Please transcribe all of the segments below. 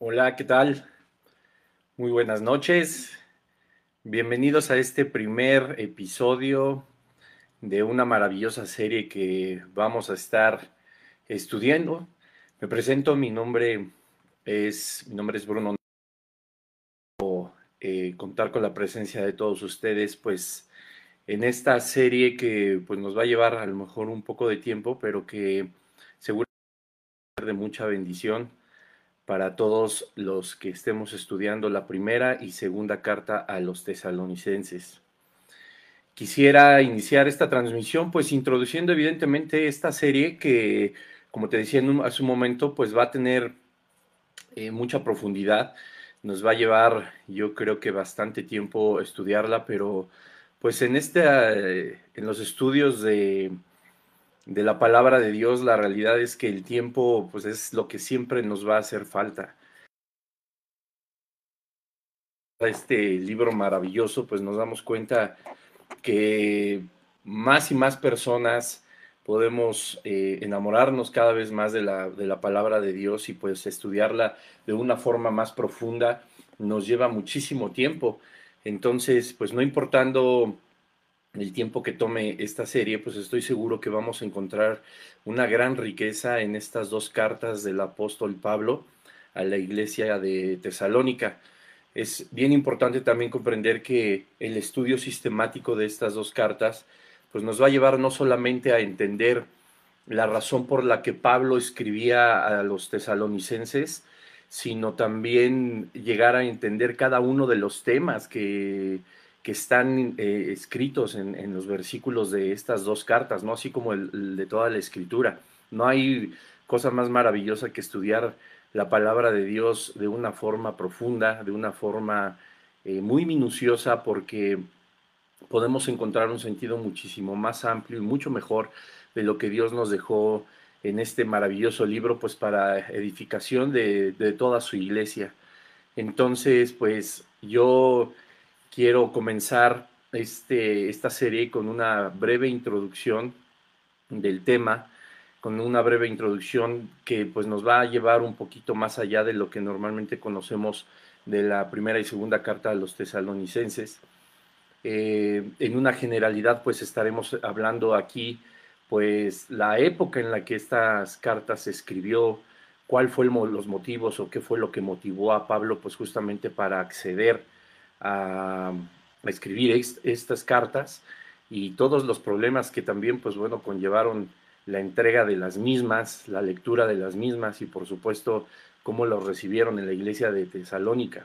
Hola, ¿qué tal? Muy buenas noches. Bienvenidos a este primer episodio de una maravillosa serie que vamos a estar estudiando. Me presento, mi nombre es, mi nombre es Bruno. Eh, contar con la presencia de todos ustedes, pues en esta serie que pues nos va a llevar a lo mejor un poco de tiempo, pero que seguramente de mucha bendición para todos los que estemos estudiando la primera y segunda carta a los tesalonicenses. Quisiera iniciar esta transmisión pues introduciendo evidentemente esta serie que, como te decía hace un momento, pues va a tener eh, mucha profundidad. Nos va a llevar, yo creo que bastante tiempo estudiarla, pero pues en este, en los estudios de, de la palabra de Dios, la realidad es que el tiempo pues es lo que siempre nos va a hacer falta. Este libro maravilloso, pues nos damos cuenta que más y más personas podemos eh, enamorarnos cada vez más de la, de la palabra de Dios y pues estudiarla de una forma más profunda nos lleva muchísimo tiempo. Entonces, pues no importando el tiempo que tome esta serie, pues estoy seguro que vamos a encontrar una gran riqueza en estas dos cartas del apóstol Pablo a la iglesia de Tesalónica. Es bien importante también comprender que el estudio sistemático de estas dos cartas pues nos va a llevar no solamente a entender la razón por la que Pablo escribía a los tesalonicenses, sino también llegar a entender cada uno de los temas que, que están eh, escritos en, los versículos de estas dos cartas, ¿no? Así como el, de toda la escritura. No hay cosa más maravillosa que estudiar la palabra de Dios de una forma profunda, de una forma eh, muy minuciosa, porque podemos encontrar un sentido muchísimo más amplio y mucho mejor de lo que Dios nos dejó en este maravilloso libro, pues para edificación de, de toda su iglesia. Entonces, pues yo quiero comenzar este, esta serie con una breve introducción del tema, con una breve introducción que pues nos va a llevar un poquito más allá de lo que normalmente conocemos de la primera y segunda carta a los tesalonicenses. Eh, en una generalidad pues estaremos hablando aquí pues la época en la que estas cartas se escribió, cuál fue los motivos o qué fue lo que motivó a Pablo pues justamente para acceder a, escribir estas cartas y todos los problemas que también, pues bueno, conllevaron la entrega de las mismas, la lectura de las mismas y por supuesto cómo lo recibieron en la iglesia de Tesalónica,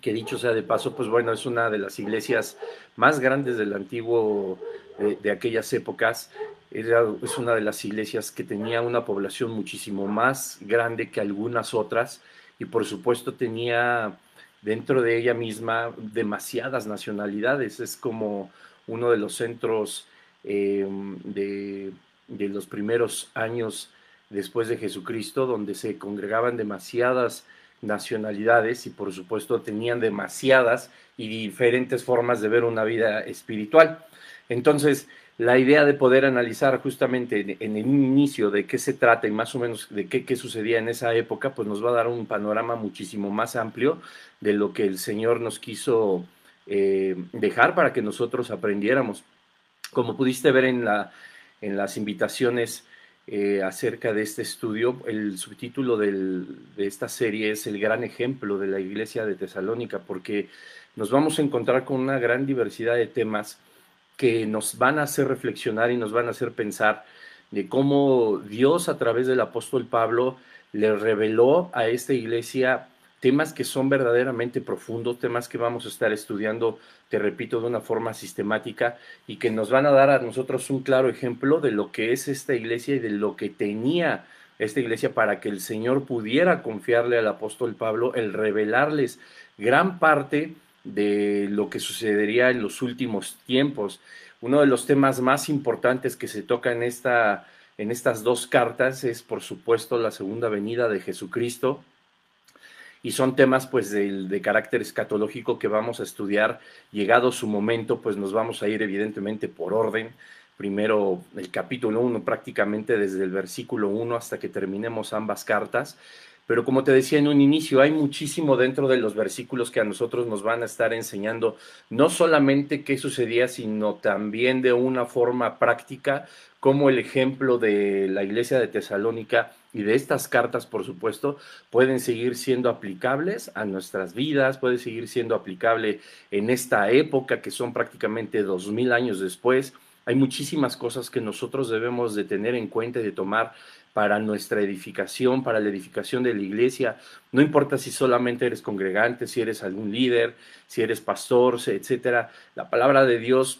que dicho sea de paso, pues bueno, es una de las iglesias más grandes del antiguo, de, aquellas épocas, es una de las iglesias que tenía una población muchísimo más grande que algunas otras y por supuesto tenía dentro de ella misma demasiadas nacionalidades. Es como uno de los centros em, de, los primeros años después de Jesucristo, donde se congregaban demasiadas nacionalidades y por supuesto tenían demasiadas y diferentes formas de ver una vida espiritual. Entonces, la idea de poder analizar justamente en, el inicio de qué se trata y más o menos de qué, sucedía en esa época, pues nos va a dar un panorama muchísimo más amplio de lo que el Señor nos quiso eh, dejar para que nosotros aprendiéramos. Como pudiste ver en, la, en las invitaciones eh, acerca de este estudio, el subtítulo de esta serie es El gran ejemplo de la iglesia de Tesalónica, porque nos vamos a encontrar con una gran diversidad de temas que nos van a hacer reflexionar y nos van a hacer pensar de cómo Dios a través del apóstol Pablo le reveló a esta iglesia temas que son verdaderamente profundos, temas que vamos a estar estudiando, te repito, de una forma sistemática y que nos van a dar a nosotros un claro ejemplo de lo que es esta iglesia y de lo que tenía esta iglesia para que el Señor pudiera confiarle al apóstol Pablo el revelarles gran parte de lo que sucedería en los últimos tiempos. Uno de los temas más importantes que se toca en, esta, en estas dos cartas es, por supuesto, la segunda venida de Jesucristo. Y son temas pues de, de carácter escatológico que vamos a estudiar. Llegado su momento, pues nos vamos a ir evidentemente por orden primero el capítulo 1 prácticamente desde el versículo 1 hasta que terminemos ambas cartas. Pero como te decía en un inicio, hay muchísimo dentro de los versículos que a nosotros nos van a estar enseñando no solamente qué sucedía, sino también de una forma práctica, como el ejemplo de la iglesia de Tesalónica y de estas cartas, por supuesto, pueden seguir siendo aplicables a nuestras vidas, puede seguir siendo aplicable en esta época que son prácticamente dos mil años después. Hay muchísimas cosas que nosotros debemos de tener en cuenta y de tomar para nuestra edificación, para la edificación de la iglesia. No importa si solamente eres congregante, si eres algún líder, si eres pastor, etcétera. La palabra de Dios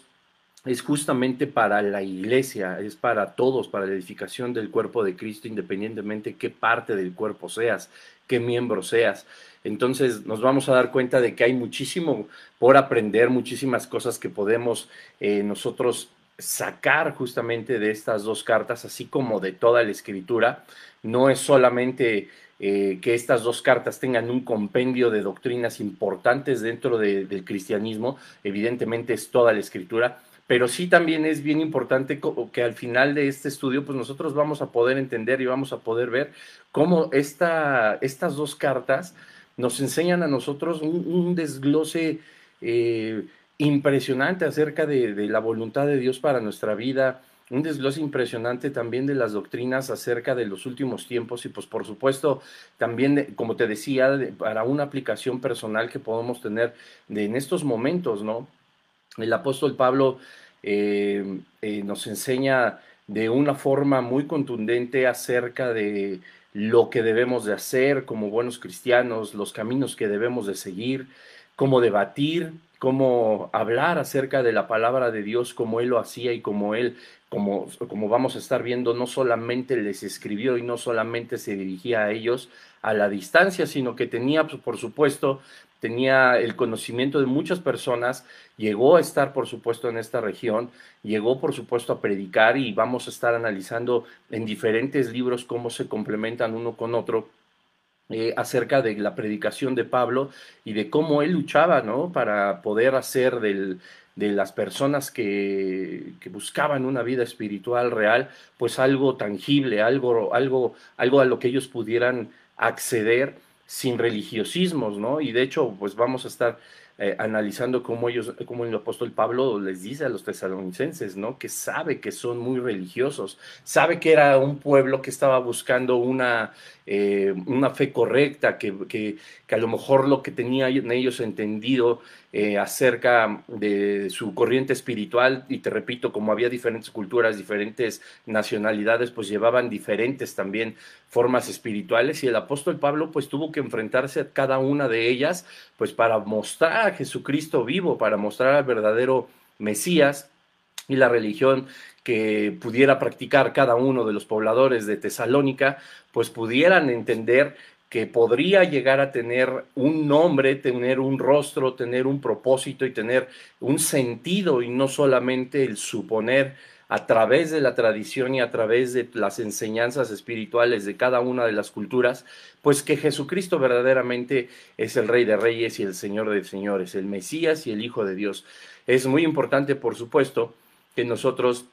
es justamente para la iglesia, es para todos, para la edificación del cuerpo de Cristo, independientemente qué parte del cuerpo seas, qué miembro seas. Entonces nos vamos a dar cuenta de que hay muchísimo por aprender, muchísimas cosas que podemos eh, nosotros sacar justamente de estas dos cartas, así como de toda la escritura. No es solamente eh, que estas dos cartas tengan un compendio de doctrinas importantes dentro del cristianismo, evidentemente es toda la escritura, pero sí también es bien importante que al final de este estudio, pues nosotros vamos a poder entender y vamos a poder ver cómo esta, estas dos cartas nos enseñan a nosotros un, desglose eh, impresionante acerca de, la voluntad de Dios para nuestra vida, un desglose impresionante también de las doctrinas acerca de los últimos tiempos y pues por supuesto también, como te decía, para una aplicación personal que podemos tener en estos momentos, ¿no? El apóstol Pablo eh, eh, nos enseña de una forma muy contundente acerca de lo que debemos de hacer como buenos cristianos, los caminos que debemos de seguir, cómo debatir, cómo hablar acerca de la palabra de Dios como Él lo hacía y como Él, como, como vamos a estar viendo, no solamente les escribió y no solamente se dirigía a ellos a la distancia, sino que tenía, pues, por supuesto, tenía el conocimiento de muchas personas, llegó a estar, por supuesto, en esta región, llegó, por supuesto, a predicar y vamos a estar analizando en diferentes libros cómo se complementan uno con otro eh, acerca de la predicación de Pablo y de cómo él luchaba, ¿no? Para poder hacer de las personas que, que, buscaban una vida espiritual real, pues algo tangible, algo, algo, algo a lo que ellos pudieran acceder sin religiosismos, ¿no? Y de hecho, pues vamos a estar eh, analizando cómo ellos, cómo el apóstol Pablo les dice a los tesalonicenses, ¿no? Que sabe que son muy religiosos, sabe que era un pueblo que estaba buscando una, eh, una fe correcta, que, que, que, a lo mejor lo que tenían ellos entendido eh, acerca de su corriente espiritual, y te repito, como había diferentes culturas, diferentes nacionalidades, pues llevaban diferentes también formas espirituales, y el apóstol Pablo pues tuvo que enfrentarse a cada una de ellas, pues para mostrar Jesucristo vivo, para mostrar al verdadero Mesías y la religión que pudiera practicar cada uno de los pobladores de Tesalónica, pues pudieran entender que podría llegar a tener un nombre, tener un rostro, tener un propósito y tener un sentido y no solamente el suponer a través de la tradición y a través de las enseñanzas espirituales de cada una de las culturas, pues que Jesucristo verdaderamente es el Rey de Reyes y el Señor de Señores, el Mesías y el Hijo de Dios. Es muy importante, por supuesto, que nosotros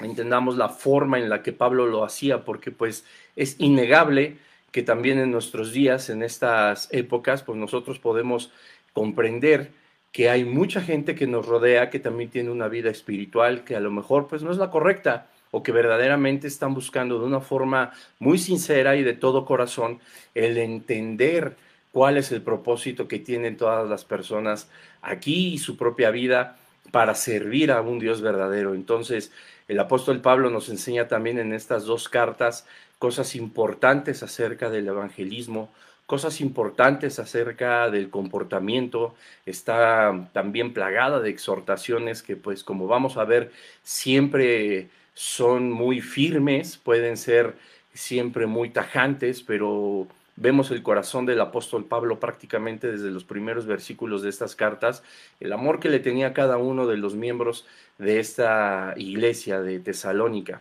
entendamos la forma en la que Pablo lo hacía, porque pues es innegable que también en nuestros días, en estas épocas, pues nosotros podemos comprender que hay mucha gente que nos rodea que también tiene una vida espiritual que a lo mejor pues no es la correcta o que verdaderamente están buscando de una forma muy sincera y de todo corazón el entender cuál es el propósito que tienen todas las personas aquí y su propia vida para servir a un Dios verdadero. Entonces, el apóstol Pablo nos enseña también en estas dos cartas cosas importantes acerca del evangelismo, cosas importantes acerca del comportamiento, está también plagada de exhortaciones que pues como vamos a ver siempre son muy firmes, pueden ser siempre muy tajantes, pero vemos el corazón del apóstol Pablo prácticamente desde los primeros versículos de estas cartas, el amor que le tenía cada uno de los miembros de esta iglesia de Tesalónica.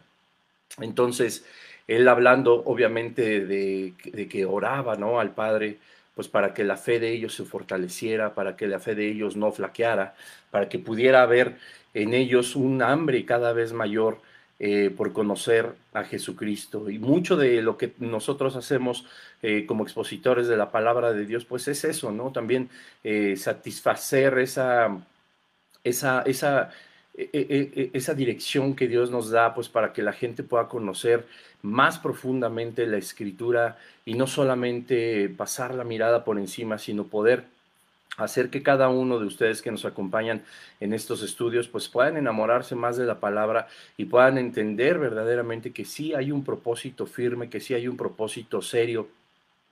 Entonces, él hablando obviamente de, que oraba ¿no? al Padre pues para que la fe de ellos se fortaleciera, para que la fe de ellos no flaqueara, para que pudiera haber en ellos un hambre cada vez mayor eh, por conocer a Jesucristo. Y mucho de lo que nosotros hacemos eh, como expositores de la palabra de Dios, pues es eso, ¿no? También eh, satisfacer esa, esa, esa, e, e, e, esa dirección que Dios nos da, pues para que la gente pueda conocer más profundamente la escritura y no solamente pasar la mirada por encima, sino poder hacer que cada uno de ustedes que nos acompañan en estos estudios pues puedan enamorarse más de la palabra y puedan entender verdaderamente que sí hay un propósito firme, que sí hay un propósito serio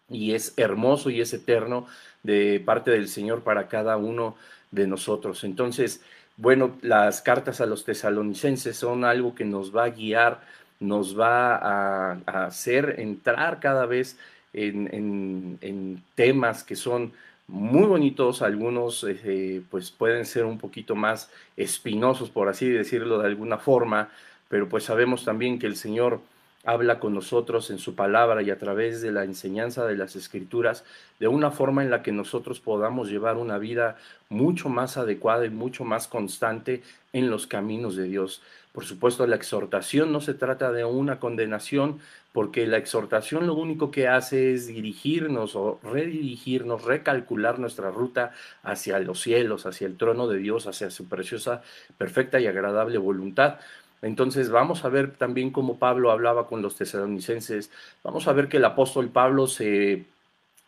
y es hermoso y es eterno de parte del Señor para cada uno de nosotros. Entonces, bueno, las cartas a los tesalonicenses son algo que nos va a guiar, nos va a, hacer entrar cada vez en, en temas que son muy bonitos, algunos eh, pues pueden ser un poquito más espinosos, por así decirlo de alguna forma, pero pues sabemos también que el Señor habla con nosotros en su palabra y a través de la enseñanza de las escrituras de una forma en la que nosotros podamos llevar una vida mucho más adecuada y mucho más constante en los caminos de Dios. Por supuesto, la exhortación no se trata de una condenación, porque la exhortación lo único que hace es dirigirnos o redirigirnos, recalcular nuestra ruta hacia los cielos, hacia el trono de Dios, hacia su preciosa, perfecta y agradable voluntad. Entonces vamos a ver también cómo Pablo hablaba con los tesalonicenses, vamos a ver que el apóstol Pablo se,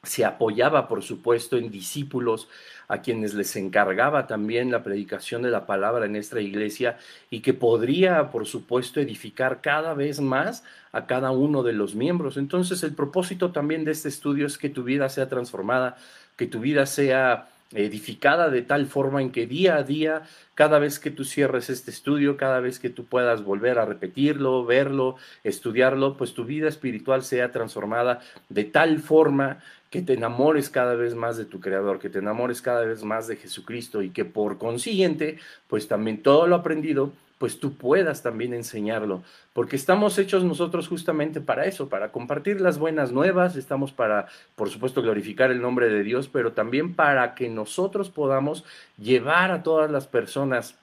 se apoyaba, por supuesto, en discípulos a quienes les encargaba también la predicación de la palabra en esta iglesia y que podría, por supuesto, edificar cada vez más a cada uno de los miembros. Entonces, el propósito también de este estudio es que tu vida sea transformada, que tu vida sea edificada de tal forma en que día a día, cada vez que tú cierres este estudio, cada vez que tú puedas volver a repetirlo, verlo, estudiarlo, pues tu vida espiritual sea transformada de tal forma que te enamores cada vez más de tu Creador, que te enamores cada vez más de Jesucristo y que por consiguiente, pues también todo lo aprendido pues tú puedas también enseñarlo, porque estamos hechos nosotros justamente para eso, para compartir las buenas nuevas, estamos para, por supuesto, glorificar el nombre de Dios, pero también para que nosotros podamos llevar a todas las personas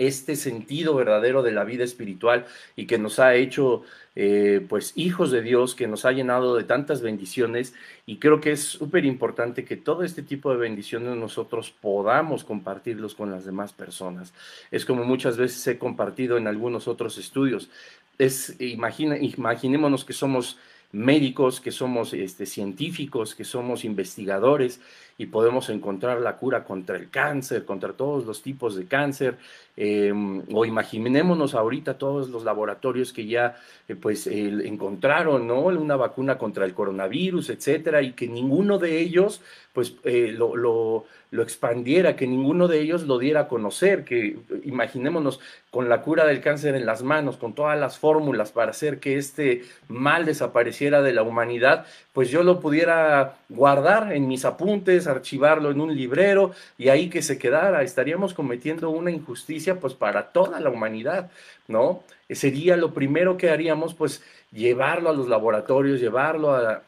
este sentido verdadero de la vida espiritual y que nos ha hecho eh, pues hijos de Dios, que nos ha llenado de tantas bendiciones y creo que es súper importante que todo este tipo de bendiciones nosotros podamos compartirlos con las demás personas. Es como muchas veces he compartido en algunos otros estudios. Es, imaginémonos que somos médicos, que somos este, científicos, que somos investigadores y podemos encontrar la cura contra el cáncer, contra todos los tipos de cáncer, em, o imaginémonos ahorita todos los laboratorios que ya eh, pues encontraron, ¿no? Una vacuna contra el coronavirus, etcétera, y que ninguno de ellos pues eh, lo, lo, lo, expandiera, que ninguno de ellos lo diera a conocer, que imaginémonos con la cura del cáncer en las manos, con todas las fórmulas para hacer que este mal desapareciera de la humanidad, pues yo lo pudiera guardar en mis apuntes, archivarlo en un librero y ahí que se quedara. Estaríamos cometiendo una injusticia pues para toda la humanidad, ¿no? Sería lo primero que haríamos pues llevarlo a los laboratorios, llevarlo a,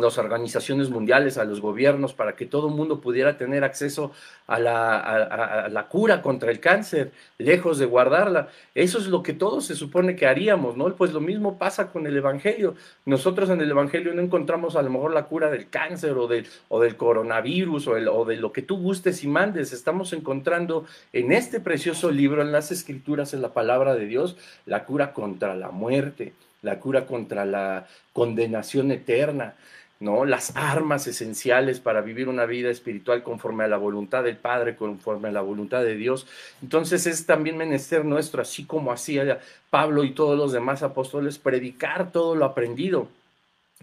las organizaciones mundiales, a los gobiernos, para que todo el mundo pudiera tener acceso a la, cura contra el cáncer, lejos de guardarla. Eso es lo que todos se supone que haríamos, ¿no? Pues lo mismo pasa con el Evangelio. Nosotros en el Evangelio no encontramos a lo mejor la cura del cáncer o, del, o del coronavirus o, o de lo que tú gustes y mandes. Estamos encontrando en este precioso libro, en las escrituras, en la palabra de Dios, la cura contra la muerte, la cura contra la condenación eterna ¿no? Las armas esenciales para vivir una vida espiritual conforme a la voluntad del Padre, conforme a la voluntad de Dios. Entonces es también menester nuestro, así como hacía Pablo y todos los demás apóstoles, predicar todo lo aprendido.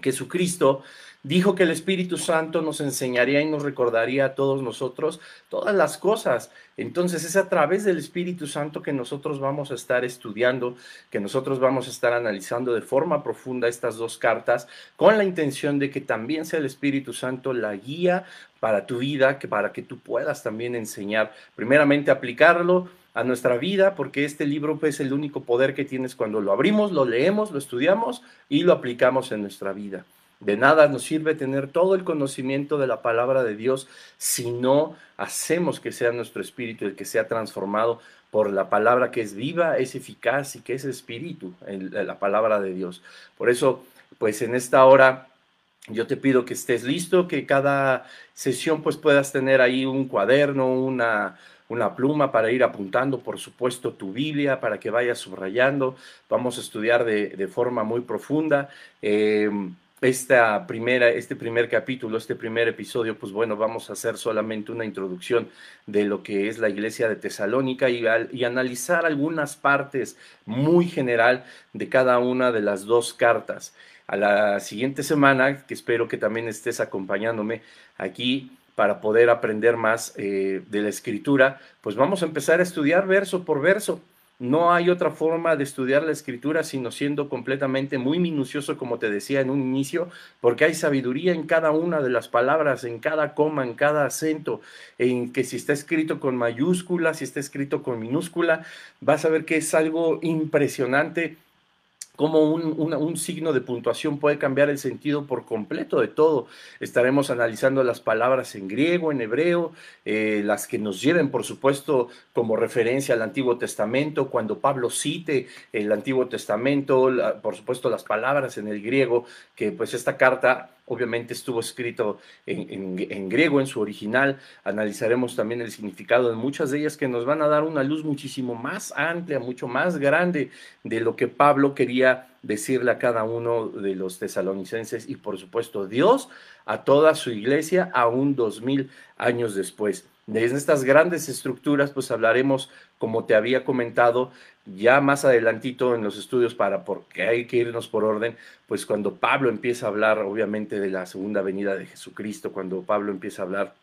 Jesucristo dijo que el Espíritu Santo nos enseñaría y nos recordaría a todos nosotros todas las cosas. Entonces es a través del Espíritu Santo que nosotros vamos a estar estudiando, que nosotros vamos a estar analizando de forma profunda estas dos cartas, con la intención de que también sea el Espíritu Santo la guía para tu vida, que para que tú puedas también enseñar, primeramente aplicarlo a nuestra vida, porque este libro es el único poder que tienes cuando lo abrimos, lo leemos, lo estudiamos y lo aplicamos en nuestra vida. De nada nos sirve tener todo el conocimiento de la palabra de Dios si no hacemos que sea nuestro espíritu el que sea transformado por la palabra que es viva, es eficaz y que es espíritu, la palabra de Dios. Por eso, pues en esta hora yo te pido que estés listo, que cada sesión pues puedas tener ahí un cuaderno, una, una pluma para ir apuntando, por supuesto, tu Biblia para que vayas subrayando. Vamos a estudiar de, de forma muy profunda. Eh, esta primera, este primer capítulo, este primer episodio, pues bueno, vamos a hacer solamente una introducción de lo que es la iglesia de Tesalónica y, y, analizar algunas partes muy general de cada una de las dos cartas. A la siguiente semana, que espero que también estés acompañándome aquí para poder aprender más eh, de la escritura, pues vamos a empezar a estudiar verso por verso. No hay otra forma de estudiar la escritura sino siendo completamente muy minucioso, como te decía en un inicio, porque hay sabiduría en cada una de las palabras, en cada coma, en cada acento, en que si está escrito con mayúscula, si está escrito con minúscula, vas a ver que es algo impresionante cómo un, signo de puntuación puede cambiar el sentido por completo de todo. Estaremos analizando las palabras en griego, en hebreo, eh, las que nos lleven, por supuesto, como referencia al Antiguo Testamento, cuando Pablo cite el Antiguo Testamento, por supuesto, las palabras en el griego, que pues esta carta obviamente estuvo escrito en, griego, en su original. Analizaremos también el significado de muchas de ellas que nos van a dar una luz muchísimo más amplia, mucho más grande de lo que Pablo quería decirle a cada uno de los tesalonicenses y por supuesto Dios a toda su iglesia aún dos mil años después. De estas grandes estructuras, pues hablaremos, como te había comentado, ya más adelantito en los estudios para, porque hay que irnos por orden, pues cuando Pablo empieza a hablar, obviamente, de la segunda venida de Jesucristo, cuando Pablo empieza a hablar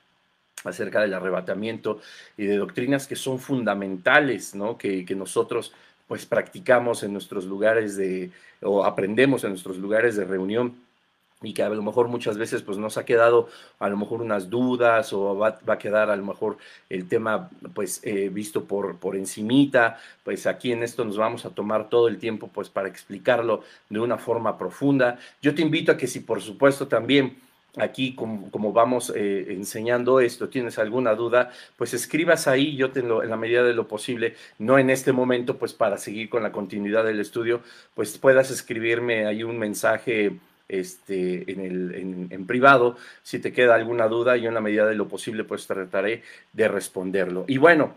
acerca del arrebatamiento y de doctrinas que son fundamentales, ¿no? Que, que nosotros pues practicamos en nuestros lugares de, o aprendemos en nuestros lugares de reunión y que a lo mejor muchas veces pues nos ha quedado a lo mejor unas dudas o va, a quedar a lo mejor el tema pues eh, visto por, por encimita, pues aquí en esto nos vamos a tomar todo el tiempo pues para explicarlo de una forma profunda. Yo te invito a que si por supuesto también aquí como, vamos eh, enseñando esto, tienes alguna duda, pues escribas ahí, yo te en la medida de lo posible, no en este momento pues para seguir con la continuidad del estudio, pues puedas escribirme ahí un mensaje este, en, el, en, privado. Si te queda alguna duda, yo en la medida de lo posible, pues trataré de responderlo. Y bueno,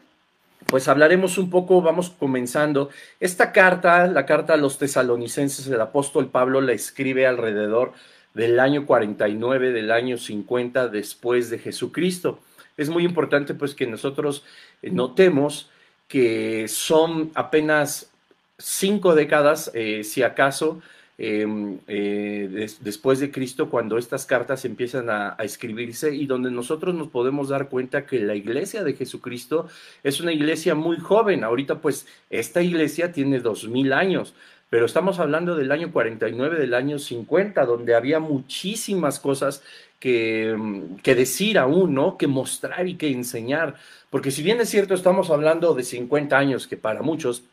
pues hablaremos un poco, vamos comenzando. Esta carta, la carta a los tesalonicenses, el apóstol Pablo la escribe alrededor del año 49, del año 50 después de Jesucristo. Es muy importante pues que nosotros eh, notemos que son apenas cinco décadas, eh, si acaso, Em, eh, después de Cristo cuando estas cartas empiezan a, escribirse y donde nosotros nos podemos dar cuenta que la iglesia de Jesucristo es una iglesia muy joven. Ahorita pues esta iglesia tiene dos mil años, pero estamos hablando del año 49, del año 50, donde había muchísimas cosas que, em, que decir aún, ¿no? Que mostrar y que enseñar. Porque si bien es cierto, estamos hablando de 50 años, que para muchos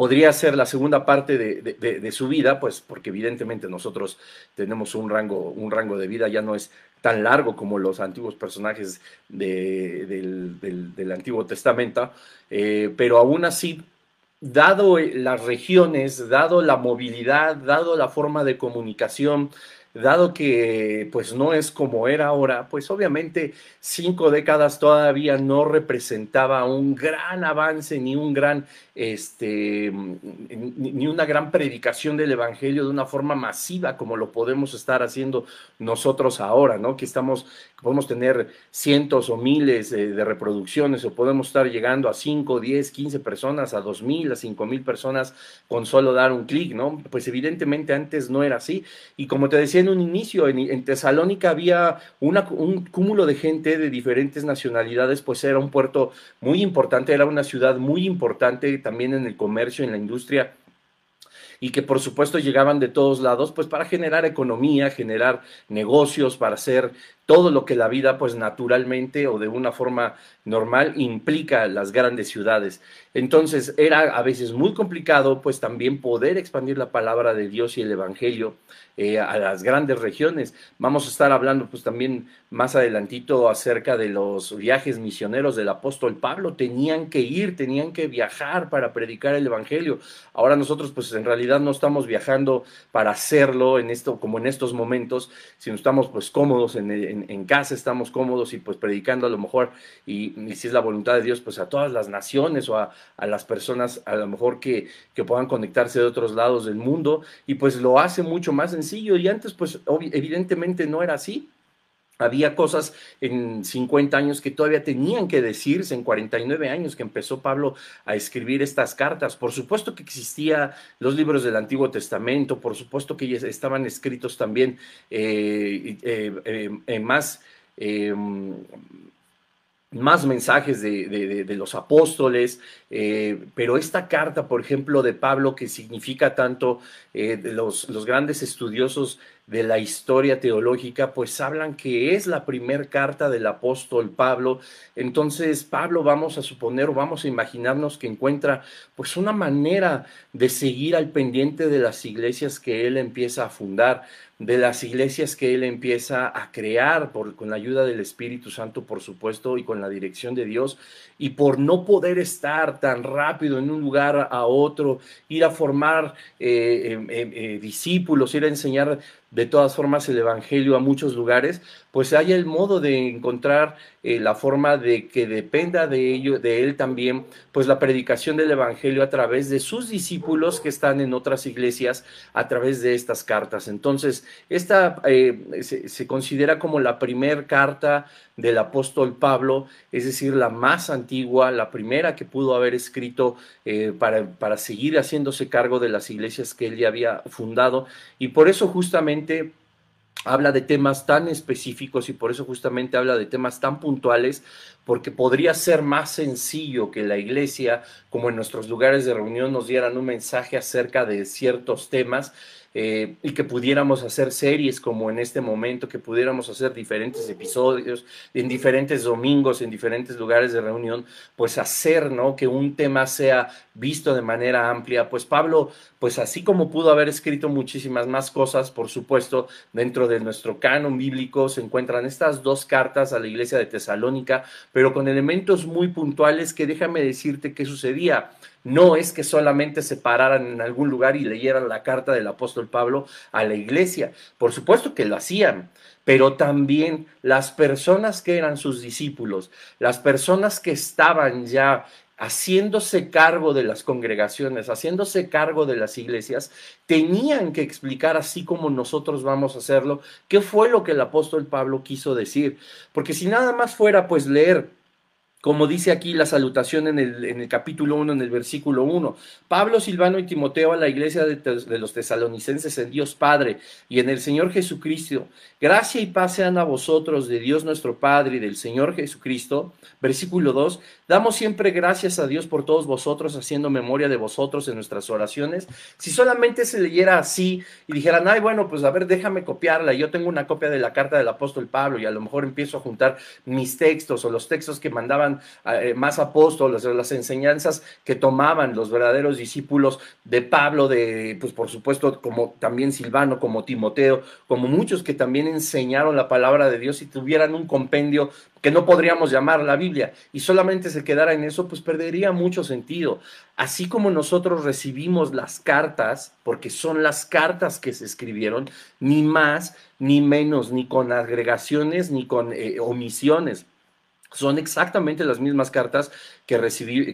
podría ser la segunda parte de, su vida, pues porque evidentemente nosotros tenemos un rango, un rango de vida, ya no es tan largo como los antiguos personajes del, Antiguo Testamento, eh, pero aún así, dado las regiones, dado la movilidad, dado la forma de comunicación, dado que pues no es como era ahora, pues obviamente cinco décadas todavía no representaba un gran avance ni un gran este, ni una gran predicación del Evangelio de una forma masiva como lo podemos estar haciendo nosotros ahora, ¿no? Que estamos, podemos tener cientos o miles de, reproducciones o podemos estar llegando a 5, 10, 15 personas, a dos mil, a cinco mil personas con solo dar un clic, ¿no? Pues evidentemente antes no era así. Y como te decía en un inicio, en, Tesalónica había un cúmulo de gente de diferentes nacionalidades, pues era un puerto muy importante, era una ciudad muy importante también en el comercio, en la industria, y que por supuesto llegaban de todos lados, pues para generar economía, generar negocios, para hacer todo lo que la vida pues naturalmente o de una forma normal implica las grandes ciudades. Entonces era a veces muy complicado pues también poder expandir la palabra de Dios y el Evangelio eh, a las grandes regiones. Vamos a estar hablando pues también más adelantito acerca de los viajes misioneros del apóstol Pablo. Tenían que ir, tenían que viajar para predicar el Evangelio. Ahora nosotros pues en realidad no estamos viajando para hacerlo en esto, como en estos momentos, sino estamos pues cómodos en, casa, estamos cómodos y pues predicando a lo mejor, y, si es la voluntad de Dios, pues a todas las naciones o a, las personas a lo mejor que, que puedan conectarse de otros lados del mundo y pues lo hace mucho más sencillo y antes pues evidentemente no era así. Había cosas en 50 años que todavía tenían que decirse, en 49 años que empezó Pablo a escribir estas cartas. Por supuesto que existían los libros del Antiguo Testamento, por supuesto que estaban escritos también eh, eh, eh, más más mensajes de, los apóstoles, pero esta carta, por ejemplo, de Pablo, que significa tanto, los, los, grandes estudiosos de la historia teológica, pues hablan que es la primer carta del apóstol Pablo. Entonces, Pablo, vamos a suponer o vamos a imaginarnos que encuentra pues una manera de seguir al pendiente de las iglesias que él empieza a fundar de las iglesias que él empieza a crear por, con la ayuda del Espíritu Santo, por supuesto, y con la dirección de Dios, y por no poder estar tan rápido en un lugar a otro, ir a formar eh, eh, eh, discípulos, ir a enseñar de todas formas el Evangelio a muchos lugares, pues hay el modo de encontrar la forma de que dependa de ello, de él también, pues la predicación del Evangelio a través de sus discípulos que están en otras iglesias, a través de estas cartas. Entonces, esta eh, se, considera como la primera carta del apóstol Pablo, es decir, la más antigua, la primera que pudo haber escrito eh, para, para seguir haciéndose cargo de las iglesias que él ya había fundado. Y por eso justamente habla de temas tan específicos y por eso justamente habla de temas tan puntuales, porque podría ser más sencillo que la iglesia, como en nuestros lugares de reunión, nos dieran un mensaje acerca de ciertos temas eh, y que pudiéramos hacer series como en este momento, que pudiéramos hacer diferentes episodios en diferentes domingos, en diferentes lugares de reunión, pues hacer, ¿no? Que un tema sea visto de manera amplia. Pues Pablo, pues así como pudo haber escrito muchísimas más cosas, por supuesto, dentro de nuestro canon bíblico se encuentran estas dos cartas a la iglesia de Tesalónica, pero con elementos muy puntuales que déjame decirte qué sucedía. No es que solamente se pararan en algún lugar y leyeran la carta del apóstol Pablo a la iglesia. Por supuesto que lo hacían, pero también las personas que eran sus discípulos, las personas que estaban ya haciéndose cargo de las congregaciones, haciéndose cargo de las iglesias, tenían que explicar, así como nosotros vamos a hacerlo, qué fue lo que el apóstol Pablo quiso decir. Porque si nada más fuera pues leer como dice aquí la salutación en el, capítulo 1, en el versículo 1. Pablo, Silvano y Timoteo a la iglesia de, de, los tesalonicenses en Dios Padre y en el Señor Jesucristo. Gracia y paz sean a vosotros de Dios nuestro Padre y del Señor Jesucristo. Versículo 2. Damos siempre gracias a Dios por todos vosotros, haciendo memoria de vosotros en nuestras oraciones. Si solamente se leyera así y dijeran, ay, bueno, pues a ver, déjame copiarla. Yo tengo una copia de la carta del apóstol Pablo y a lo mejor empiezo a juntar mis textos o los textos que mandaban eh, más apóstoles, las enseñanzas que tomaban los verdaderos discípulos de Pablo, de, pues por supuesto, como también Silvano, como Timoteo, como muchos que también enseñaron la palabra de Dios y tuvieran un compendio que no podríamos llamar la Biblia, y solamente se quedara en eso, pues perdería mucho sentido. Así como nosotros recibimos las cartas, porque son las cartas que se escribieron, ni más, ni menos, ni con agregaciones, ni con eh, omisiones. Son exactamente las mismas cartas que,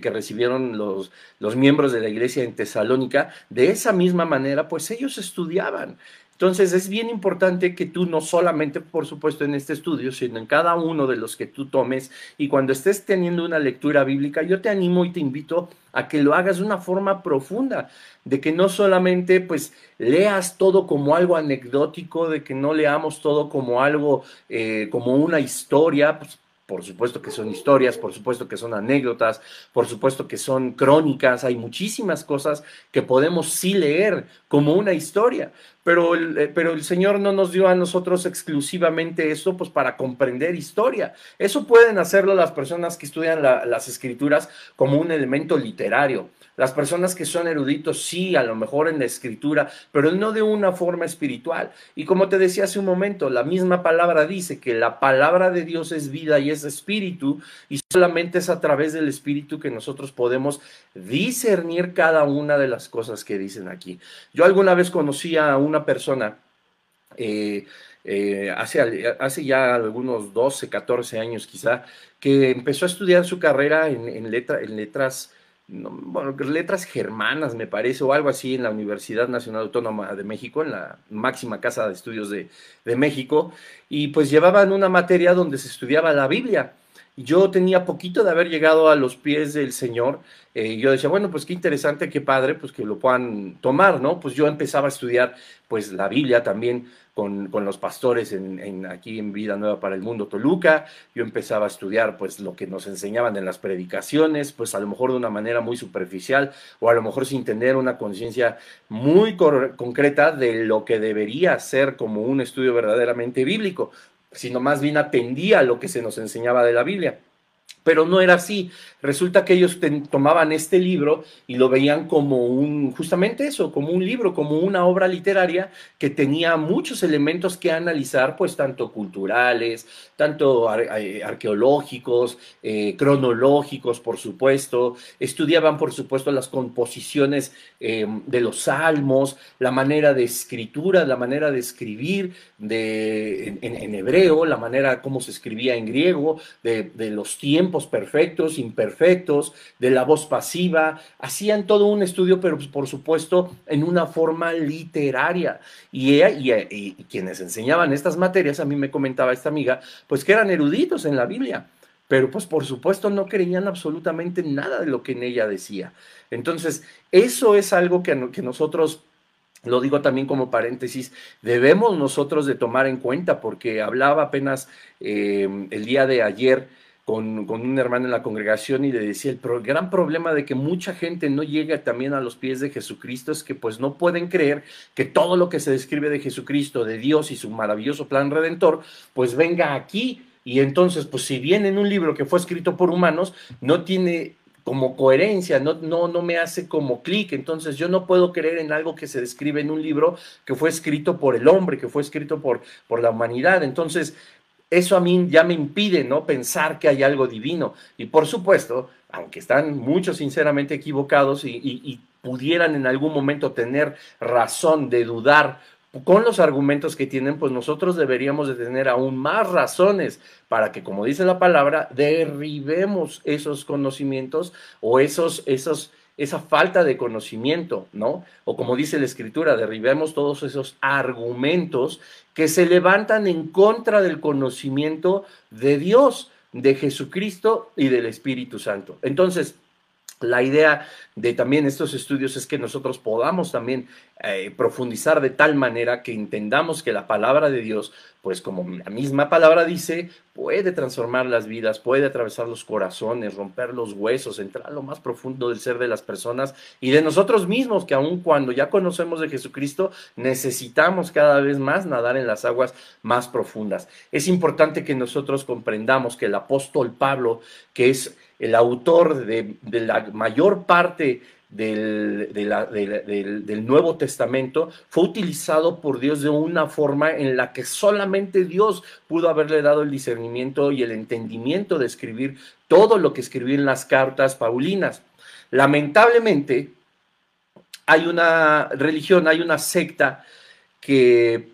que recibieron los, los miembros de la iglesia en Tesalónica. De esa misma manera, pues ellos estudiaban. Entonces es bien importante que tú no solamente, por supuesto, en este estudio, sino en cada uno de los que tú tomes y cuando estés teniendo una lectura bíblica, yo te animo y te invito a que lo hagas de una forma profunda, de que no solamente pues leas todo como algo anecdótico, de que no leamos todo como algo, eh, como una historia, pues por supuesto que son historias, por supuesto que son anécdotas, por supuesto que son crónicas, hay muchísimas cosas que podemos sí leer como una historia, pero el, eh, pero el Señor no nos dio a nosotros exclusivamente eso, pues para comprender historia. Eso pueden hacerlo las personas que estudian las escrituras como un elemento literario. Las personas que son eruditos, sí, a lo mejor en la escritura, pero no de una forma espiritual. Y como te decía hace un momento, la misma palabra dice que la palabra de Dios es vida y es espíritu, y solamente es a través del espíritu que nosotros podemos discernir cada una de las cosas que dicen aquí. Yo alguna vez conocí a una persona, eh, eh, hace, hace, ya algunos 12, 14 años quizá, que empezó a estudiar su carrera en, en letras bueno, letras germanas, me parece, o algo así en la Universidad Nacional Autónoma de México, en la máxima casa de estudios de, México, y pues llevaban una materia donde se estudiaba la Biblia. Yo tenía poquito de haber llegado a los pies del Señor, eh, yo decía, bueno, pues qué interesante, qué padre, pues que lo puedan tomar, ¿no? Pues yo empezaba a estudiar, pues la Biblia también, con, los pastores en, aquí en Vida Nueva para el Mundo Toluca. Yo empezaba a estudiar pues lo que nos enseñaban en las predicaciones, pues a lo mejor de una manera muy superficial o a lo mejor sin tener una conciencia muy concreta de lo que debería ser como un estudio verdaderamente bíblico, sino más bien atendía a lo que se nos enseñaba de la Biblia. Pero no era así. Resulta que ellos tomaban este libro y lo veían como un, justamente eso, como un libro, como una obra literaria que tenía muchos elementos que analizar, pues tanto culturales, tanto eh, arqueológicos, eh, cronológicos, por supuesto. Estudiaban, por supuesto, las composiciones em, de los salmos, la manera de escritura, la manera de escribir de, en, hebreo, la manera como se escribía en griego, de, de los tiempos perfectos, imperfectos de la voz pasiva, hacían todo un estudio, pero pues, por supuesto en una forma literaria. Y, ella, y, quienes enseñaban estas materias, a mí me comentaba esta amiga, pues que eran eruditos en la Biblia pero pues por supuesto no creían absolutamente nada de lo que en ella decía. Entonces, eso es algo que, que, nosotros, lo digo también como paréntesis, debemos nosotros de tomar en cuenta, porque hablaba apenas eh, el día de ayer con, un hermano en la congregación y le decía, el gran problema de que mucha gente no llega también a los pies de Jesucristo es que pues no pueden creer que todo lo que se describe de Jesucristo, de Dios y su maravilloso plan redentor, pues venga aquí. Y entonces, pues si viene en un libro que fue escrito por humanos, no tiene como coherencia, no, no, no me hace como clic. Entonces yo no puedo creer en algo que se describe en un libro que fue escrito por el hombre, que fue escrito por, por la humanidad. Entonces eso a mí ya me impide no pensar que hay algo divino. Y por supuesto, aunque están muchos sinceramente equivocados y, pudieran en algún momento tener razón de dudar con los argumentos que tienen, pues nosotros deberíamos de tener aún más razones para que, como dice la palabra, derribemos esos conocimientos o esos, esos, esa falta de conocimiento, ¿no? O como dice la escritura, derribemos todos esos argumentos que se levantan en contra del conocimiento de Dios, de Jesucristo y del Espíritu Santo. Entonces, la idea de también estos estudios es que nosotros podamos también eh, profundizar de tal manera que entendamos que la palabra de Dios, pues como la misma palabra dice, puede transformar las vidas, puede atravesar los corazones, romper los huesos, entrar a lo más profundo del ser de las personas y de nosotros mismos, que aun cuando ya conocemos de Jesucristo, necesitamos cada vez más nadar en las aguas más profundas. Es importante que nosotros comprendamos que el apóstol Pablo, que es el autor de, la mayor parte del, del, Nuevo Testamento fue utilizado por Dios de una forma en la que solamente Dios pudo haberle dado el discernimiento y el entendimiento de escribir todo lo que escribió en las cartas paulinas. Lamentablemente, hay una religión, hay una secta que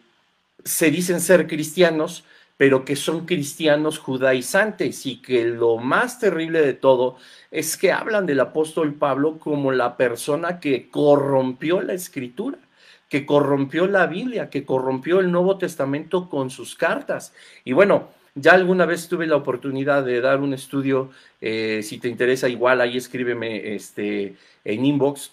se dicen ser cristianos, pero que son cristianos judaizantes y que lo más terrible de todo es que hablan del apóstol Pablo como la persona que corrompió la escritura, que corrompió la Biblia, que corrompió el Nuevo Testamento con sus cartas. Y bueno, ya alguna vez tuve la oportunidad de dar un estudio, eh, si te interesa igual, ahí escríbeme este, en inbox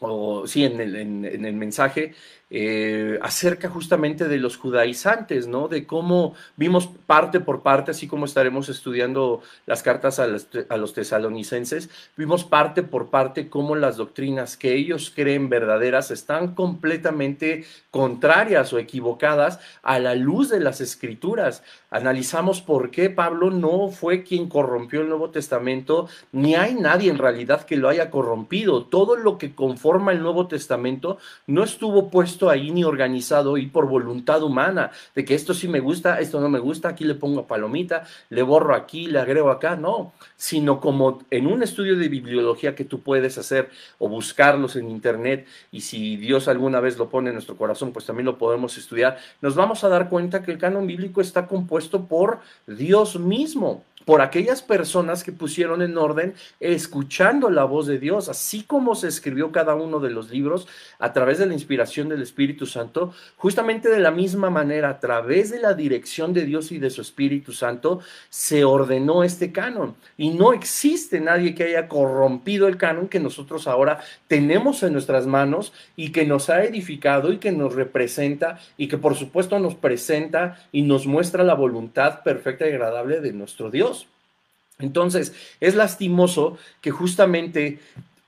o sí, en el, en, el mensaje, eh, acerca justamente de los judaizantes, ¿no? De cómo vimos parte por parte, así como estaremos estudiando las cartas a, a, los tesalonicenses, vimos parte por parte cómo las doctrinas que ellos creen verdaderas están completamente contrarias o equivocadas a la luz de las escrituras. Analizamos por qué Pablo no fue quien corrompió el Nuevo Testamento, ni hay nadie en realidad que lo haya corrompido. Todo lo que conforma el Nuevo Testamento no estuvo puesto ahí ni organizado y por voluntad humana, de que esto sí me gusta, esto no me gusta, aquí le pongo palomita, le borro aquí, le agrego acá, no, sino como en un estudio de bibliología que tú puedes hacer o buscarlos en internet y si Dios alguna vez lo pone en nuestro corazón, pues también lo podemos estudiar, nos vamos a dar cuenta que el canon bíblico está compuesto por Dios mismo por aquellas personas que pusieron en orden escuchando la voz de Dios, así como se escribió cada uno de los libros a través de la inspiración del Espíritu Santo, justamente de la misma manera, a través de la dirección de Dios y de su Espíritu Santo, se ordenó este canon. Y no existe nadie que haya corrompido el canon que nosotros ahora tenemos en nuestras manos y que nos ha edificado y que nos representa y que por supuesto nos presenta y nos muestra la voluntad perfecta y agradable de nuestro Dios. Entonces, es lastimoso que justamente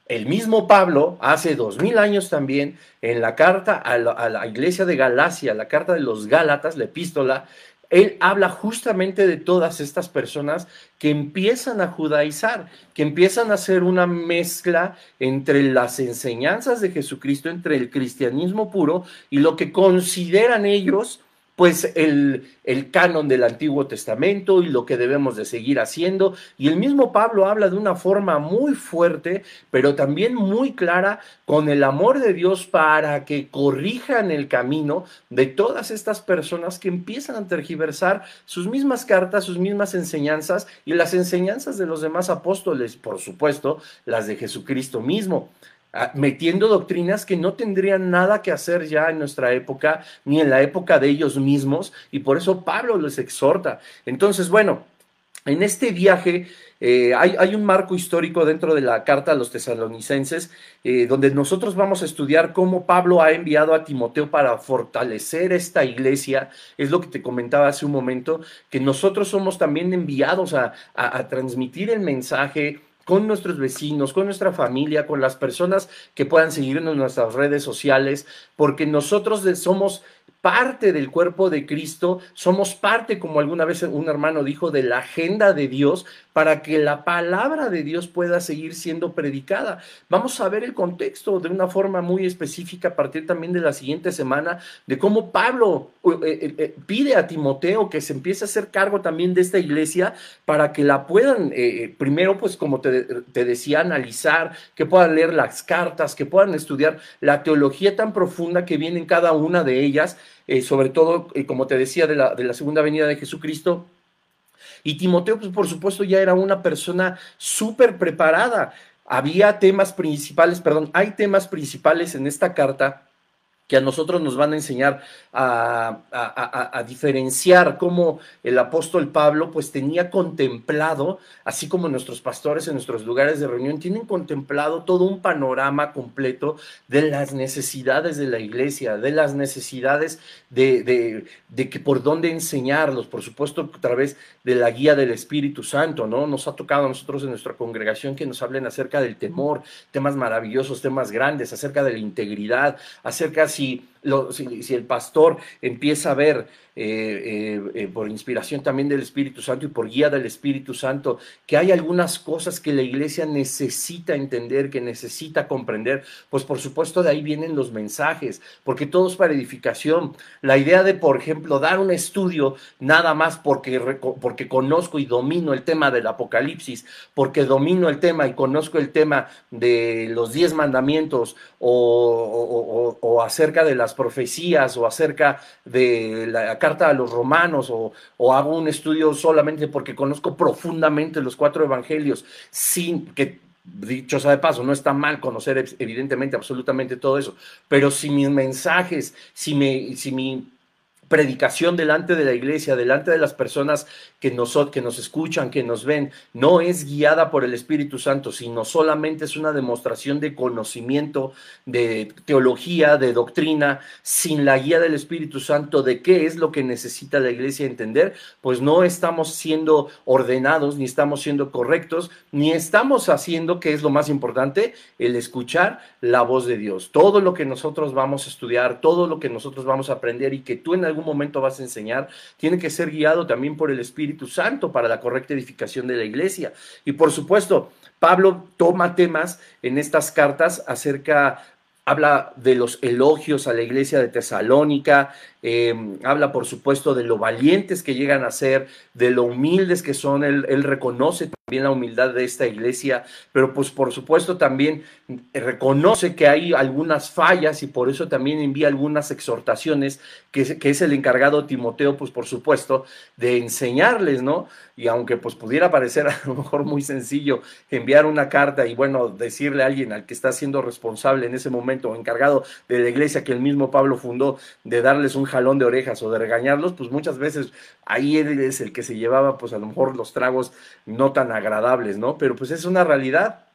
el mismo Pablo, hace dos mil años también, en la carta a la, iglesia de Galacia, la carta de los Gálatas, la epístola, él habla justamente de todas estas personas que empiezan a judaizar, que empiezan a hacer una mezcla entre las enseñanzas de Jesucristo, entre el cristianismo puro y lo que consideran ellos pues el, el, canon del Antiguo Testamento y lo que debemos de seguir haciendo. Y el mismo Pablo habla de una forma muy fuerte, pero también muy clara, con el amor de Dios para que corrijan el camino de todas estas personas que empiezan a tergiversar sus mismas cartas, sus mismas enseñanzas y las enseñanzas de los demás apóstoles, por supuesto, las de Jesucristo mismo metiendo doctrinas que no tendrían nada que hacer ya en nuestra época, ni en la época de ellos mismos, y por eso Pablo les exhorta. Entonces, bueno, en este viaje eh, hay, un marco histórico dentro de la carta a los tesalonicenses, eh, donde nosotros vamos a estudiar cómo Pablo ha enviado a Timoteo para fortalecer esta iglesia. Es lo que te comentaba hace un momento, que nosotros somos también enviados a transmitir el mensaje con nuestros vecinos, con nuestra familia, con las personas que puedan seguirnos en nuestras redes sociales, porque nosotros somos parte del cuerpo de Cristo, somos parte, como alguna vez un hermano dijo, de la agenda de Dios para que la palabra de Dios pueda seguir siendo predicada. Vamos a ver el contexto de una forma muy específica a partir también de la siguiente semana, de cómo Pablo eh, eh, eh, pide a Timoteo que se empiece a hacer cargo también de esta iglesia para que la puedan, primero, pues como te, te decía, analizar, que puedan leer las cartas, que puedan estudiar la teología tan profunda que viene en cada una de ellas eh, sobre todo, eh, como te decía, de la, de la segunda venida de Jesucristo. Y Timoteo, pues por supuesto, ya era una persona súper preparada. Había temas principales, perdón, hay temas principales en esta carta que a nosotros nos van a enseñar a, diferenciar cómo el apóstol Pablo pues tenía contemplado, así como nuestros pastores en nuestros lugares de reunión, tienen contemplado todo un panorama completo de las necesidades de la iglesia, de las necesidades de, que por dónde enseñarlos, por supuesto a través de la guía del Espíritu Santo, ¿no? Nos ha tocado a nosotros en nuestra congregación que nos hablen acerca del temor, temas maravillosos, temas grandes, acerca de la integridad, acerca she si, el pastor empieza a ver eh, eh, eh, por inspiración también del Espíritu Santo y por guía del Espíritu Santo, que hay algunas cosas que la iglesia necesita entender, que necesita comprender, pues por supuesto de ahí vienen los mensajes, porque todo es para edificación. La idea de, por ejemplo, dar un estudio nada más porque, porque conozco y domino el tema del Apocalipsis, porque domino el tema y conozco el tema de los diez mandamientos o, o acerca de las profecías o acerca de la carta a los romanos o, hago un estudio solamente porque conozco profundamente los cuatro evangelios sin que dicho sea de paso, no está mal conocer evidentemente absolutamente todo eso, pero si mis mensajes, si, me, si mi predicación delante de la iglesia, delante de las personas que nos, que nos escuchan, que nos ven, no es guiada por el Espíritu Santo, sino solamente es una demostración de conocimiento, de teología, de doctrina, sin la guía del Espíritu Santo de qué es lo que necesita la iglesia entender, pues no estamos siendo ordenados, ni estamos siendo correctos, ni estamos haciendo, que es lo más importante, el escuchar la voz de Dios. Todo lo que nosotros vamos a estudiar, todo lo que nosotros vamos a aprender y que tú en algún momento vas a enseñar, tiene que ser guiado también por el Espíritu Santo para la correcta edificación de la iglesia. Y por supuesto, Pablo toma temas en estas cartas acerca habla de los elogios a la iglesia de Tesalónica, Em, habla, por supuesto, de lo valientes que llegan a ser, de lo humildes que son. Él, él, reconoce también la humildad de esta iglesia, pero pues por supuesto también reconoce que hay algunas fallas y por eso también envía algunas exhortaciones, que, que es el encargado Timoteo, pues por supuesto, de enseñarles, ¿no? Y aunque pues pudiera parecer a lo mejor muy sencillo enviar una carta y bueno, decirle a alguien al que está siendo responsable en ese momento, encargado de la iglesia que el mismo Pablo fundó, de darles un jalón de orejas o de regañarlos, pues muchas veces ahí él es el que se llevaba, pues a lo mejor los tragos no tan agradables, ¿no? Pero pues es una realidad.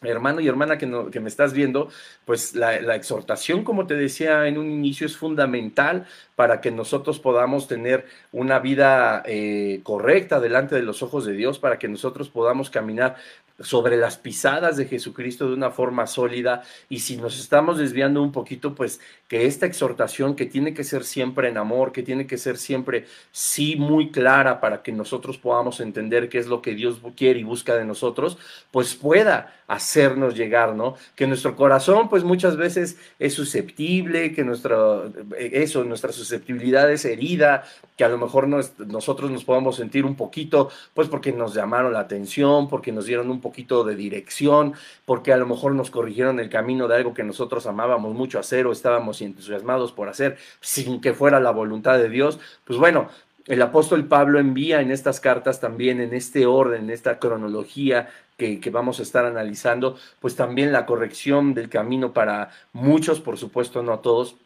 Hermano y hermana que, que me estás viendo, pues la, exhortación, como te decía en un inicio, es fundamental para que nosotros podamos tener una vida eh, correcta delante de los ojos de Dios, para que nosotros podamos caminar sobre las pisadas de Jesucristo de una forma sólida y si nos estamos desviando un poquito, pues que esta exhortación que tiene que ser siempre en amor, que tiene que ser siempre sí muy clara para que nosotros podamos entender qué es lo que Dios quiere y busca de nosotros, pues pueda hacernos llegar, ¿no? Que nuestro corazón pues muchas veces es susceptible, que nuestro, eso, nuestra susceptibilidad es herida, que a lo mejor nosotros nos podamos sentir un poquito, pues porque nos llamaron la atención, porque nos dieron un de dirección, porque a lo mejor nos corrigieron el camino de algo que nosotros amábamos mucho hacer o estábamos entusiasmados por hacer sin que fuera la voluntad de Dios. Pues bueno, el apóstol Pablo envía en estas cartas también, en este orden, en esta cronología que, que, vamos a estar analizando, pues también la corrección del camino para muchos, por supuesto, no a todos,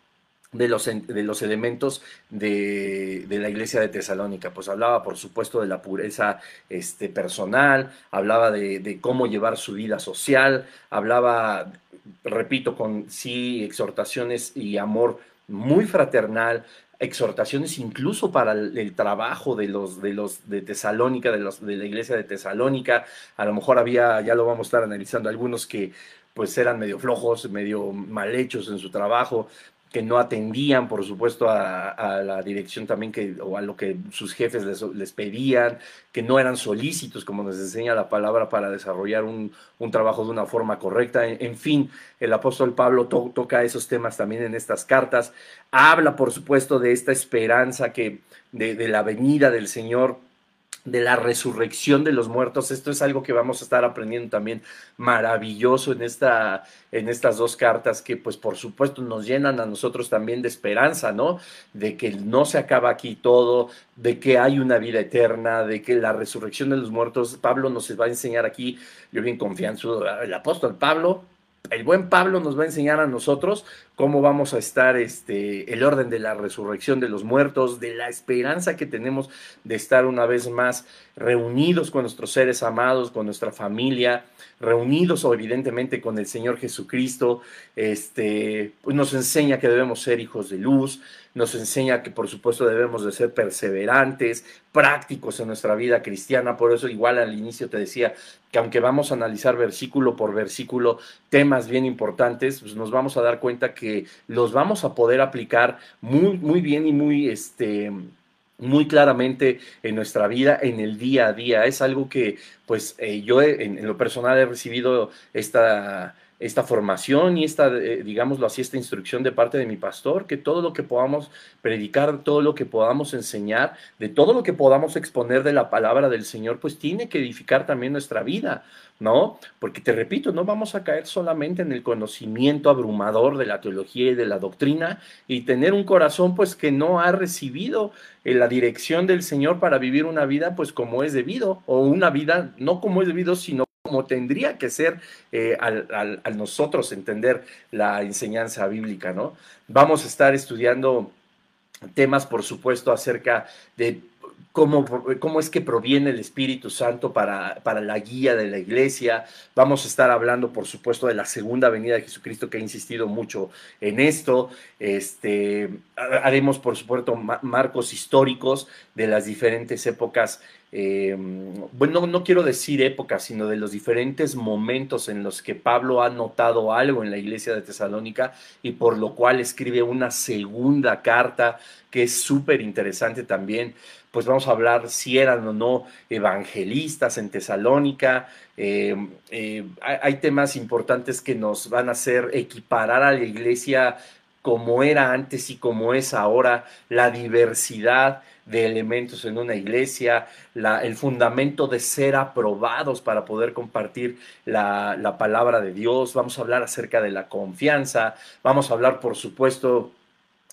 de los, de los elementos de, de, la iglesia de Tesalónica. Pues hablaba, por supuesto, de la pureza este, personal, hablaba de, de, cómo llevar su vida social, hablaba, repito, con sí, exhortaciones y amor muy fraternal, exhortaciones incluso para el, trabajo de los de los de Tesalónica, de los de la iglesia de Tesalónica. A lo mejor había, ya lo vamos a estar analizando, algunos que pues eran medio flojos, medio mal hechos en su trabajo, que no atendían, por supuesto, a, la dirección también que, o a lo que sus jefes les, pedían, que no eran solícitos, como nos enseña la palabra, para desarrollar un, trabajo de una forma correcta. En, fin, el apóstol Pablo toca esos temas también en estas cartas. Habla, por supuesto, de esta esperanza que, de la venida del Señor de la resurrección de los muertos. Esto es algo que vamos a estar aprendiendo también maravilloso en, esta, en estas dos cartas que pues por supuesto nos llenan a nosotros también de esperanza, ¿no? De que no se acaba aquí todo, de que hay una vida eterna, de que la resurrección de los muertos, Pablo nos va a enseñar aquí, yo bien confianzo, el apóstol Pablo el buen Pablo nos va a enseñar a nosotros cómo vamos a estar, este, el orden de la resurrección de los muertos, de la esperanza que tenemos de estar una vez más reunidos con nuestros seres amados, con nuestra familia, reunidos evidentemente con el Señor Jesucristo, este, pues nos enseña que debemos ser hijos de luz, nos enseña que por supuesto debemos de ser perseverantes, prácticos en nuestra vida cristiana, por eso igual al inicio te decía que aunque vamos a analizar versículo por versículo temas bien importantes, pues nos vamos a dar cuenta que los vamos a poder aplicar muy, muy bien y muy, este, muy claramente en nuestra vida, en el día a día. Es algo que, pues, eh, yo en, lo personal he recibido esta, esta formación y esta, eh, digámoslo así, esta instrucción de parte de mi pastor, que todo lo que podamos predicar, todo lo que podamos enseñar, de todo lo que podamos exponer de la palabra del Señor, pues tiene que edificar también nuestra vida. ¿no? Porque te repito, no vamos a caer solamente en el conocimiento abrumador de la teología y de la doctrina y tener un corazón pues que no ha recibido eh, la dirección del Señor para vivir una vida pues como es debido o una vida no como es debido, sino como tendría que ser eh, al, al nosotros entender la enseñanza bíblica, ¿no? Vamos a estar estudiando temas, por supuesto, acerca de Cómo, cómo, es que proviene el Espíritu Santo para, para, la guía de la iglesia. Vamos a estar hablando, por supuesto, de la segunda venida de Jesucristo, que ha insistido mucho en esto. Este, haremos, por supuesto, marcos históricos de las diferentes épocas eh, bueno, no quiero decir épocas, sino de los diferentes momentos en los que Pablo ha notado algo en la iglesia de Tesalónica y por lo cual escribe una segunda carta que es súper interesante también. Pues vamos a hablar si eran o no evangelistas en Tesalónica. Eh, eh, hay temas importantes que nos van a hacer equiparar a la iglesia como era antes y como es ahora, la diversidad de elementos en una iglesia, el fundamento de ser aprobados para poder compartir la palabra de Dios. Vamos a hablar acerca de la confianza, vamos a hablar, por supuesto,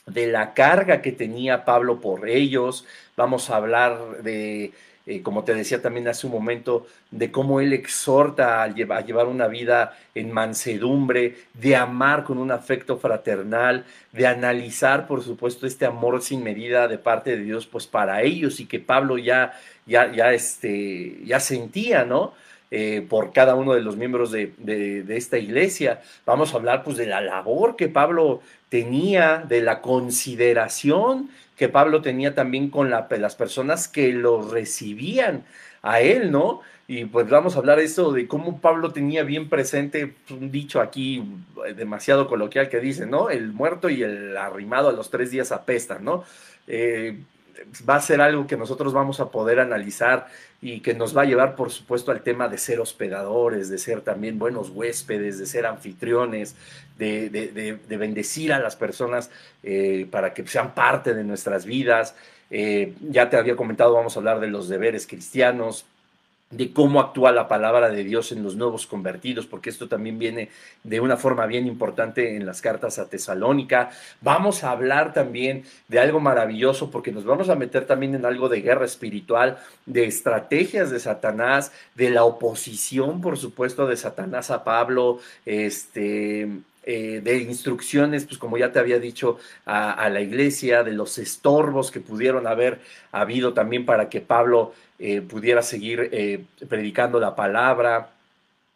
de la carga que tenía Pablo por ellos, vamos a hablar de eh, como te decía también hace un momento, de cómo Él exhorta a, llevar una vida en mansedumbre, de amar con un afecto fraternal, de analizar, por supuesto, este amor sin medida de parte de Dios, pues para ellos y que Pablo ya, ya, ya, este, ya sentía, ¿no? Eh, por cada uno de los miembros de, de, esta iglesia. Vamos a hablar pues de la labor que Pablo tenía, de la consideración que Pablo tenía también con las personas que lo recibían a él, ¿no? Y pues vamos a hablar de eso, de cómo Pablo tenía bien presente un dicho aquí demasiado coloquial que dice, ¿no? El muerto y el arrimado a los tres días apestan, ¿no? Eh, va a ser algo que nosotros vamos a poder analizar y que nos va a llevar, por supuesto, al tema de ser hospedadores, de ser también buenos huéspedes, de ser anfitriones, de, bendecir a las personas eh, para que sean parte de nuestras vidas. Eh, ya te había comentado, vamos a hablar de los deberes cristianos, de cómo actúa la palabra de Dios en los nuevos convertidos, porque esto también viene de una forma bien importante en las cartas a Tesalónica. Vamos a hablar también de algo maravilloso, porque nos vamos a meter también en algo de guerra espiritual, de estrategias de Satanás, de la oposición, por supuesto, de Satanás a Pablo, este, eh, de instrucciones, pues como ya te había dicho, a, la iglesia, de los estorbos que pudieron haber habido también para que Pablo eh, pudiera seguir eh, predicando la palabra.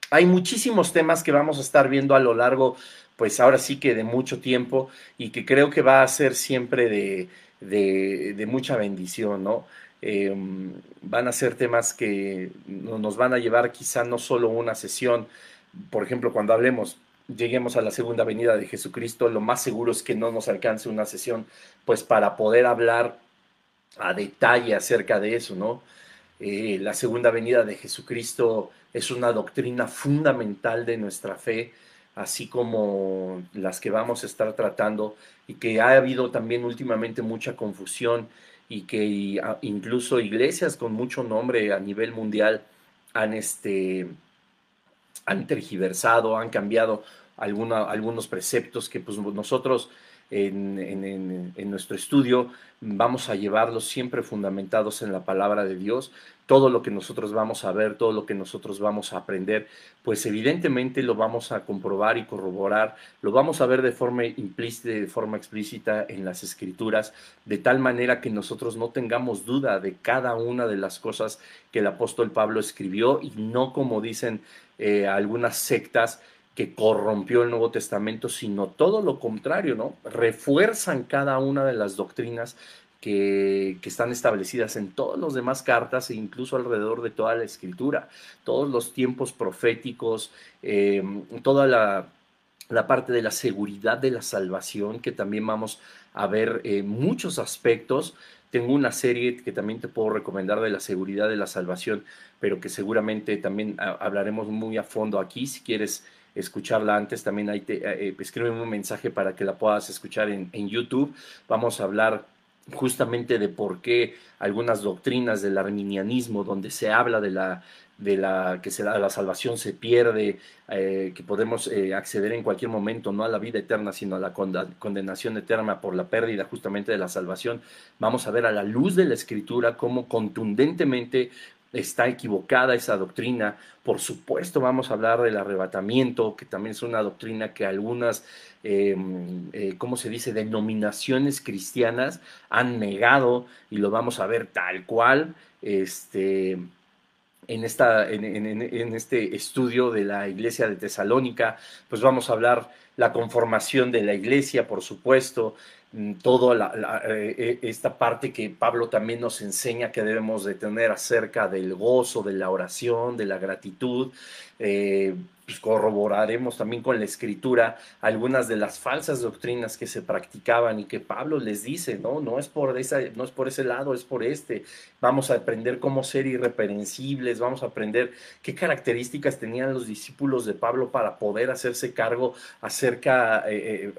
Hay muchísimos temas que vamos a estar viendo a lo largo, pues ahora sí que de mucho tiempo y que creo que va a ser siempre de, de, mucha bendición, ¿no? Em, van a ser temas que nos van a llevar quizá no solo una sesión, por ejemplo, cuando hablemos lleguemos a la segunda venida de Jesucristo, lo más seguro es que no nos alcance una sesión, pues para poder hablar a detalle acerca de eso, ¿no? Eh, la segunda venida de Jesucristo es una doctrina fundamental de nuestra fe, así como las que vamos a estar tratando y que ha habido también últimamente mucha confusión y que incluso iglesias con mucho nombre a nivel mundial han este, han tergiversado, han cambiado algunos preceptos que pues, nosotros en, nuestro estudio vamos a llevarlos siempre fundamentados en la palabra de Dios. Todo lo que nosotros vamos a ver, todo lo que nosotros vamos a aprender, pues evidentemente lo vamos a comprobar y corroborar, lo vamos a ver de forma implícita de forma explícita en las escrituras, de tal manera que nosotros no tengamos duda de cada una de las cosas que el apóstol Pablo escribió y no como dicen eh, algunas sectas que corrompió el Nuevo Testamento, sino todo lo contrario, ¿no? Refuerzan cada una de las doctrinas que, están establecidas en todas las demás cartas e incluso alrededor de toda la escritura, todos los tiempos proféticos, em, toda la, parte de la seguridad de la salvación, que también vamos a ver eh, muchos aspectos. Tengo una serie que también te puedo recomendar de la seguridad de la salvación, pero que seguramente también hablaremos muy a fondo aquí. Si quieres escucharla antes, también ahí te, eh, eh, escribe un mensaje para que la puedas escuchar en, en YouTube. Vamos a hablar justamente de por qué algunas doctrinas del arminianismo, donde se habla de la de la que la salvación se pierde, eh, que podemos acceder en cualquier momento, no a la vida eterna, sino a la condenación eterna por la pérdida justamente de la salvación. Vamos a ver a la luz de la escritura cómo contundentemente está equivocada esa doctrina. Por supuesto, vamos a hablar del arrebatamiento, que también es una doctrina que algunas, em, eh, ¿cómo se dice?, denominaciones cristianas han negado y lo vamos a ver tal cual. Este, en, esta, en, este estudio de la iglesia de Tesalónica, pues vamos a hablar la conformación de la iglesia, por supuesto, mm, toda eh, eh, esta parte que Pablo también nos enseña que debemos de tener acerca del gozo, de la oración, de la gratitud. Eh, pues corroboraremos también con la escritura algunas de las falsas doctrinas que se practicaban y que Pablo les dice, no, no es por esa, no es por ese lado, es por este. Vamos a aprender cómo ser irreprehensibles, vamos a aprender qué características tenían los discípulos de Pablo para poder hacerse cargo acerca, eh,